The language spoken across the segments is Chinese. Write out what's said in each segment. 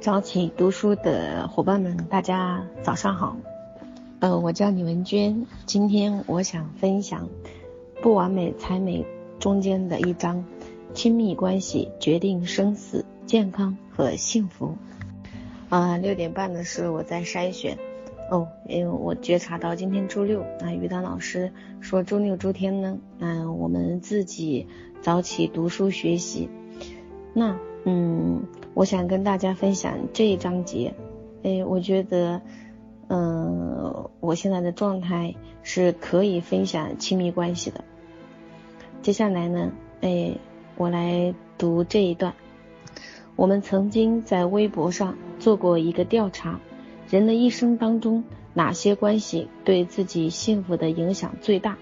早起读书的伙伴们，大家早上好。呃，我叫李文娟，今天我想分享《不完美才美》中间的一章：亲密关系决定生死、健康和幸福。啊，六点半的时候我在筛选。哦，因为我觉察到今天周六，那，于丹老师说周六周天呢，嗯，我们自己早起读书学习。那，嗯。我想跟大家分享这一章节，哎，我觉得，嗯，我现在的状态是可以分享亲密关系的。接下来呢，哎，我来读这一段。我们曾经在微博上做过一个调查，人的一生当中哪些关系对自己幸福的影响最大？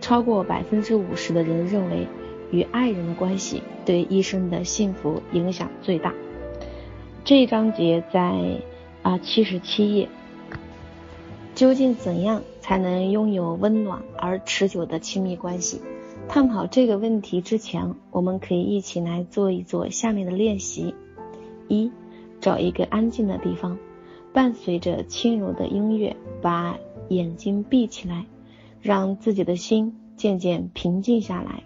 超过百分之五十的人认为。与爱人的关系对一生的幸福影响最大。这一章节在啊七十七页。究竟怎样才能拥有温暖而持久的亲密关系？探讨这个问题之前，我们可以一起来做一做下面的练习：一，找一个安静的地方，伴随着轻柔的音乐，把眼睛闭起来，让自己的心渐渐平静下来。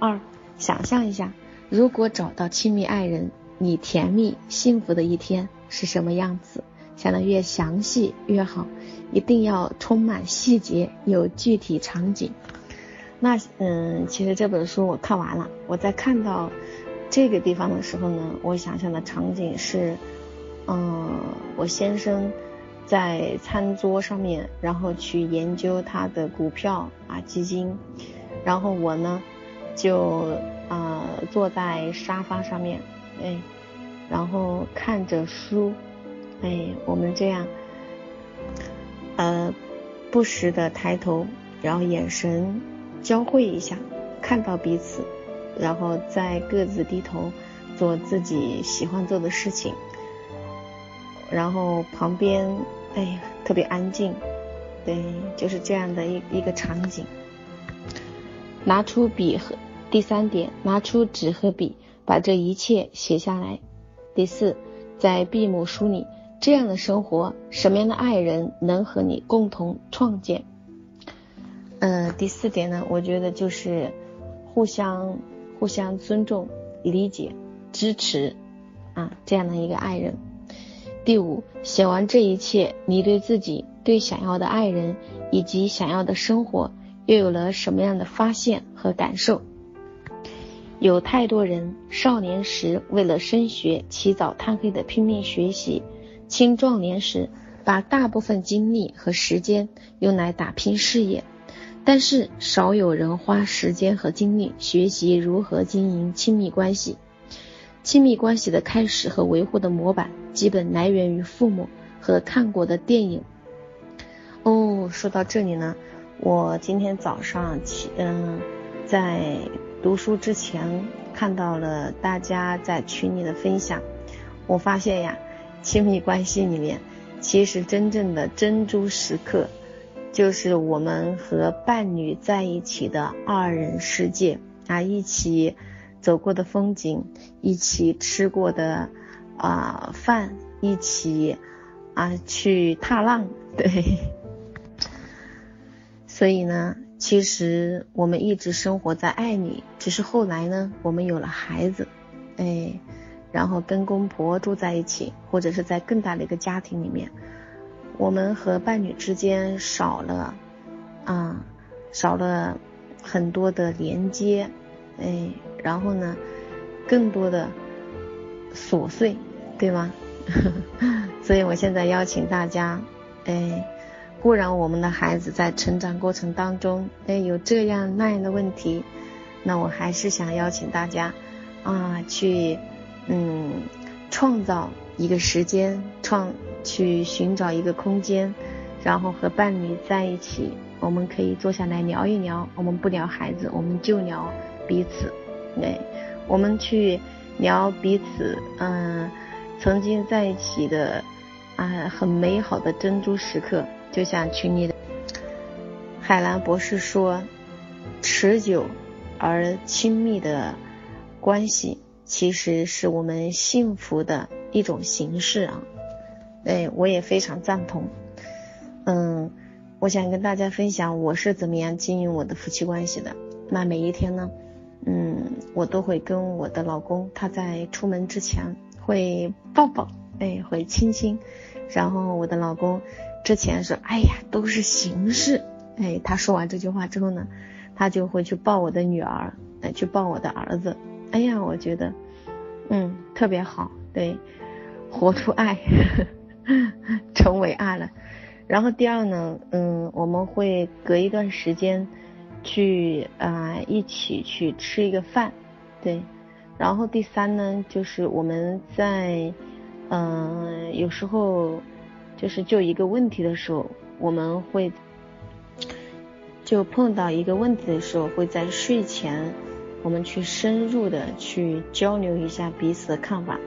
二，想象一下，如果找到亲密爱人，你甜蜜幸福的一天是什么样子？想的越详细越好，一定要充满细节，有具体场景。那嗯，其实这本书我看完了，我在看到这个地方的时候呢，我想象的场景是，嗯，我先生在餐桌上面，然后去研究他的股票啊基金，然后我呢。就啊坐在沙发上面，哎，然后看着书，哎，我们这样，呃，不时的抬头，然后眼神交汇一下，看到彼此，然后再各自低头做自己喜欢做的事情，然后旁边哎特别安静，对，就是这样的一一个场景，拿出笔和。第三点，拿出纸和笔，把这一切写下来。第四，在闭目梳理这样的生活，什么样的爱人能和你共同创建？嗯，第四点呢，我觉得就是互相互相尊重、理解、支持啊，这样的一个爱人。第五，写完这一切，你对自己、对想要的爱人以及想要的生活，又有了什么样的发现和感受？有太多人少年时为了升学起早贪黑的拼命学习，青壮年时把大部分精力和时间用来打拼事业，但是少有人花时间和精力学习如何经营亲密关系。亲密关系的开始和维护的模板基本来源于父母和看过的电影。哦，说到这里呢，我今天早上起，嗯，在。读书之前看到了大家在群里的分享，我发现呀，亲密关系里面其实真正的珍珠时刻，就是我们和伴侣在一起的二人世界啊，一起走过的风景，一起吃过的啊饭，一起啊去踏浪，对，所以呢。其实我们一直生活在爱里，只是后来呢，我们有了孩子，哎，然后跟公婆住在一起，或者是在更大的一个家庭里面，我们和伴侣之间少了啊，少了很多的连接，哎，然后呢，更多的琐碎，对吗？所以我现在邀请大家，哎。固然我们的孩子在成长过程当中，哎，有这样那样的问题，那我还是想邀请大家啊，去嗯，创造一个时间，创去寻找一个空间，然后和伴侣在一起，我们可以坐下来聊一聊。我们不聊孩子，我们就聊彼此，对，我们去聊彼此，嗯，曾经在一起的啊，很美好的珍珠时刻。就像群里的海兰博士说，持久而亲密的关系其实是我们幸福的一种形式啊。哎，我也非常赞同。嗯，我想跟大家分享我是怎么样经营我的夫妻关系的。那每一天呢，嗯，我都会跟我的老公，他在出门之前会抱抱，哎，会亲亲。然后我的老公之前说，哎呀，都是形式。哎，他说完这句话之后呢，他就会去抱我的女儿，哎，去抱我的儿子。哎呀，我觉得，嗯，特别好，对，活出爱。成为爱了，然后第二呢，嗯，我们会隔一段时间去啊一起去吃一个饭，对，然后第三呢，就是我们在嗯有时候就是就一个问题的时候，我们会就碰到一个问题的时候，会在睡前我们去深入的去交流一下彼此的看法。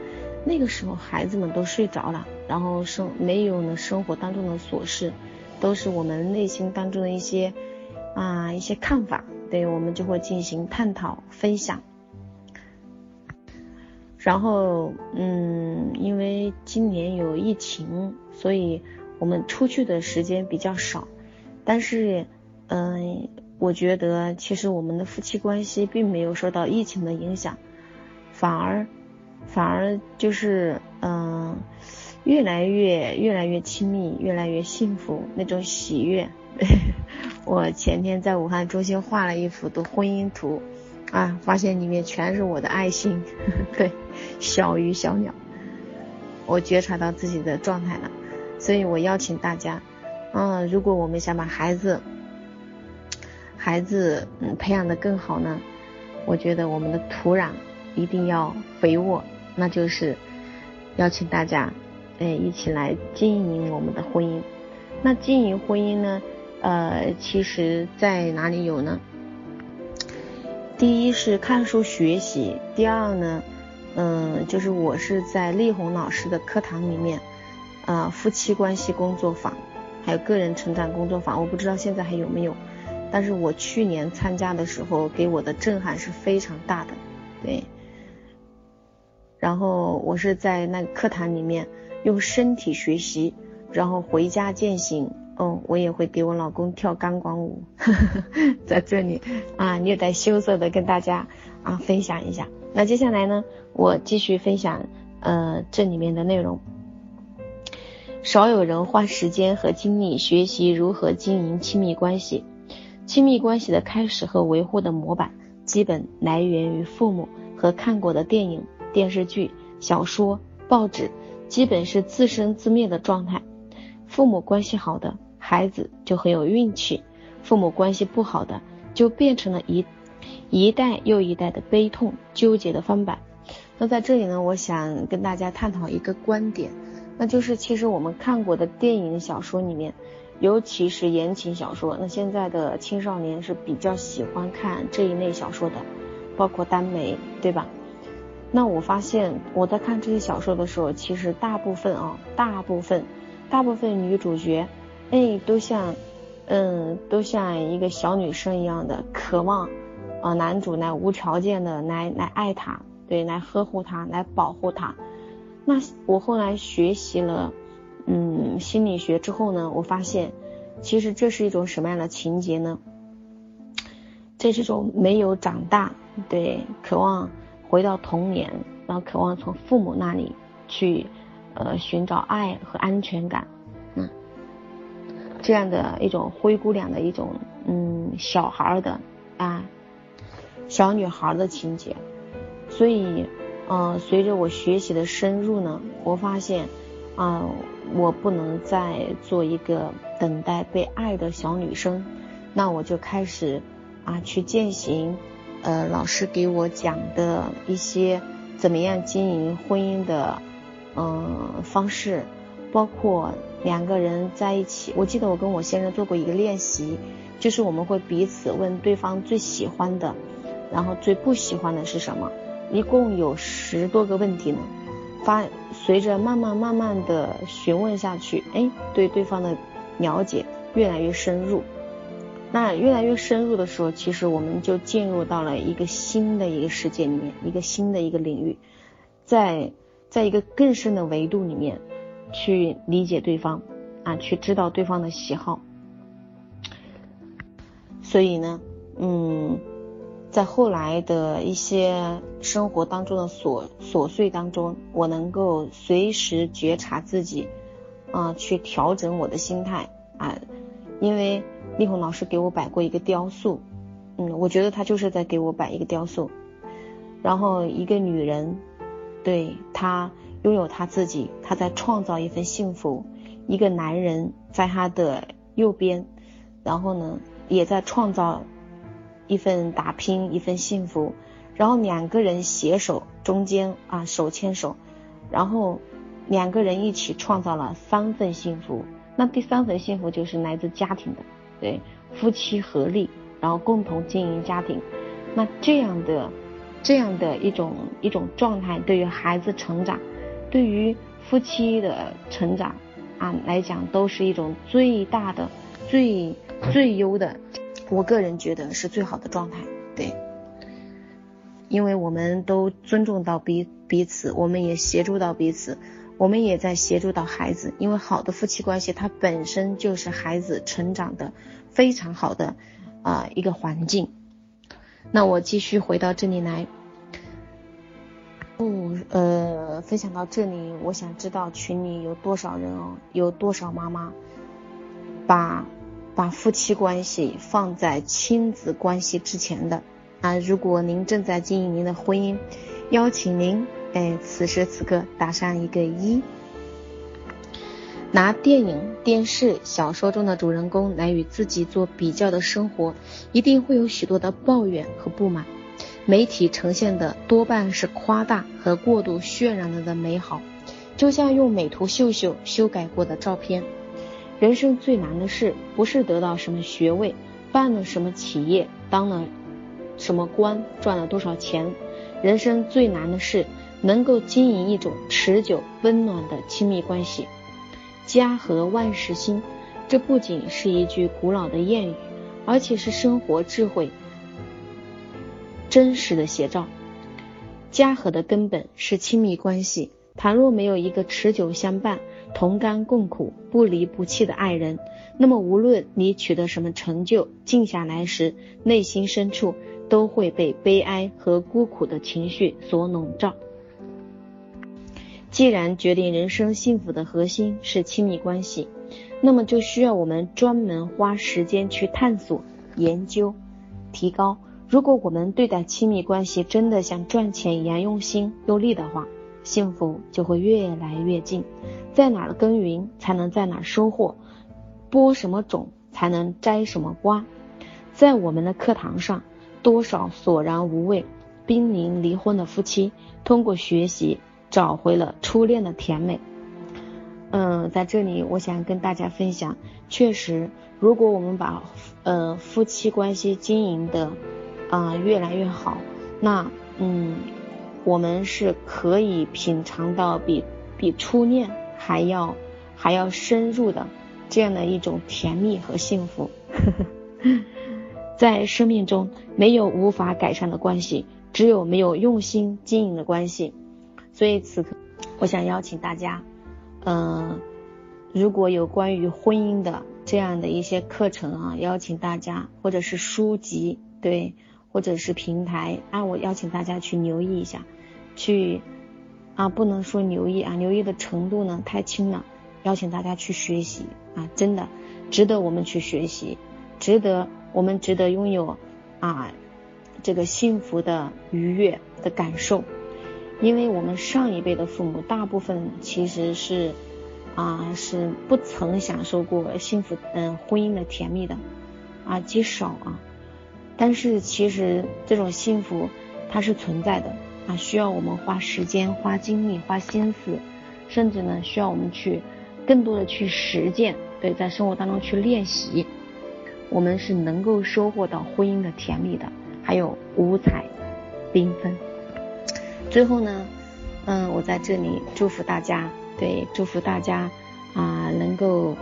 那个时候孩子们都睡着了，然后生没有呢生活当中的琐事，都是我们内心当中的一些啊一些看法，对我们就会进行探讨分享。然后嗯，因为今年有疫情，所以我们出去的时间比较少，但是嗯，我觉得其实我们的夫妻关系并没有受到疫情的影响，反而。反而就是嗯，越来越越来越亲密，越来越幸福那种喜悦。我前天在武汉中心画了一幅的婚姻图，啊，发现里面全是我的爱心，对，小鱼小鸟。我觉察到自己的状态了，所以我邀请大家，嗯，如果我们想把孩子孩子嗯培养的更好呢，我觉得我们的土壤。一定要肥沃，那就是邀请大家，哎，一起来经营我们的婚姻。那经营婚姻呢，呃，其实在哪里有呢？第一是看书学习，第二呢，嗯，就是我是在丽红老师的课堂里面，呃，夫妻关系工作坊，还有个人成长工作坊，我不知道现在还有没有，但是我去年参加的时候，给我的震撼是非常大的，对。然后我是在那个课堂里面用身体学习，然后回家践行。嗯，我也会给我老公跳钢管舞，在这里啊略带羞涩的跟大家啊分享一下。那接下来呢，我继续分享呃这里面的内容。少有人花时间和精力学习如何经营亲密关系。亲密关系的开始和维护的模板，基本来源于父母和看过的电影。电视剧、小说、报纸，基本是自生自灭的状态。父母关系好的孩子就很有运气，父母关系不好的就变成了一一代又一代的悲痛纠结的翻版。那在这里呢，我想跟大家探讨一个观点，那就是其实我们看过的电影、小说里面，尤其是言情小说，那现在的青少年是比较喜欢看这一类小说的，包括耽美，对吧？那我发现我在看这些小说的时候，其实大部分啊，大部分，大部分女主角，哎，都像，嗯，都像一个小女生一样的渴望，啊，男主来无条件的来来爱她，对，来呵护她，来保护她。那我后来学习了，嗯，心理学之后呢，我发现，其实这是一种什么样的情节呢？这是一种没有长大，对，渴望。回到童年，然后渴望从父母那里去，呃，寻找爱和安全感，嗯，这样的一种灰姑娘的一种，嗯，小孩的啊，小女孩的情节。所以，嗯，随着我学习的深入呢，我发现，啊，我不能再做一个等待被爱的小女生，那我就开始啊去践行。呃，老师给我讲的一些怎么样经营婚姻的嗯方式，包括两个人在一起。我记得我跟我先生做过一个练习，就是我们会彼此问对方最喜欢的，然后最不喜欢的是什么，一共有十多个问题呢。发随着慢慢慢慢的询问下去，哎，对对方的了解越来越深入。那越来越深入的时候，其实我们就进入到了一个新的一个世界里面，一个新的一个领域，在在一个更深的维度里面去理解对方啊，去知道对方的喜好。所以呢，嗯，在后来的一些生活当中的琐琐碎当中，我能够随时觉察自己，啊，去调整我的心态啊，因为。丽红老师给我摆过一个雕塑，嗯，我觉得他就是在给我摆一个雕塑。然后一个女人，对她拥有她自己，她在创造一份幸福；一个男人在她的右边，然后呢，也在创造一份打拼，一份幸福。然后两个人携手，中间啊手牵手，然后两个人一起创造了三份幸福。那第三份幸福就是来自家庭的。对，夫妻合力，然后共同经营家庭，那这样的这样的一种一种状态，对于孩子成长，对于夫妻的成长啊来讲，都是一种最大的、最最优的，我个人觉得是最好的状态。对，因为我们都尊重到彼彼此，我们也协助到彼此。我们也在协助到孩子，因为好的夫妻关系，它本身就是孩子成长的非常好的啊一个环境。那我继续回到这里来，不呃分享到这里，我想知道群里有多少人哦，有多少妈妈把把夫妻关系放在亲子关系之前的啊？如果您正在经营您的婚姻，邀请您。哎，此时此刻打上一个一。拿电影、电视、小说中的主人公来与自己做比较的生活，一定会有许多的抱怨和不满。媒体呈现的多半是夸大和过度渲染了的美好，就像用美图秀秀修改过的照片。人生最难的事，不是得到什么学位，办了什么企业，当了什么官，赚了多少钱。人生最难的事。能够经营一种持久温暖的亲密关系，家和万事兴。这不仅是一句古老的谚语，而且是生活智慧真实的写照。家和的根本是亲密关系。倘若没有一个持久相伴、同甘共苦、不离不弃的爱人，那么无论你取得什么成就，静下来时，内心深处都会被悲哀和孤苦的情绪所笼罩。既然决定人生幸福的核心是亲密关系，那么就需要我们专门花时间去探索、研究、提高。如果我们对待亲密关系真的像赚钱一样用心用力的话，幸福就会越来越近。在哪儿耕耘，才能在哪儿收获；播什么种，才能摘什么瓜。在我们的课堂上，多少索然无味、濒临离婚的夫妻，通过学习。找回了初恋的甜美。嗯，在这里我想跟大家分享，确实，如果我们把呃夫妻关系经营的啊越来越好，那嗯，我们是可以品尝到比比初恋还要还要深入的这样的一种甜蜜和幸福。在生命中，没有无法改善的关系，只有没有用心经营的关系。所以此刻，我想邀请大家，嗯，如果有关于婚姻的这样的一些课程啊，邀请大家，或者是书籍，对，或者是平台，啊，我邀请大家去留意一下，去啊，不能说留意啊，留意的程度呢太轻了，邀请大家去学习啊，真的值得我们去学习，值得我们值得拥有啊这个幸福的愉悦的感受。因为我们上一辈的父母大部分其实是啊是不曾享受过幸福嗯婚姻的甜蜜的啊极少啊，但是其实这种幸福它是存在的啊需要我们花时间花精力花心思，甚至呢需要我们去更多的去实践对在生活当中去练习，我们是能够收获到婚姻的甜蜜的，还有五彩缤纷。最后呢，嗯，我在这里祝福大家，对，祝福大家啊，能够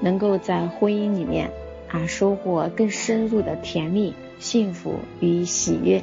能够在婚姻里面啊收获更深入的甜蜜、幸福与喜悦。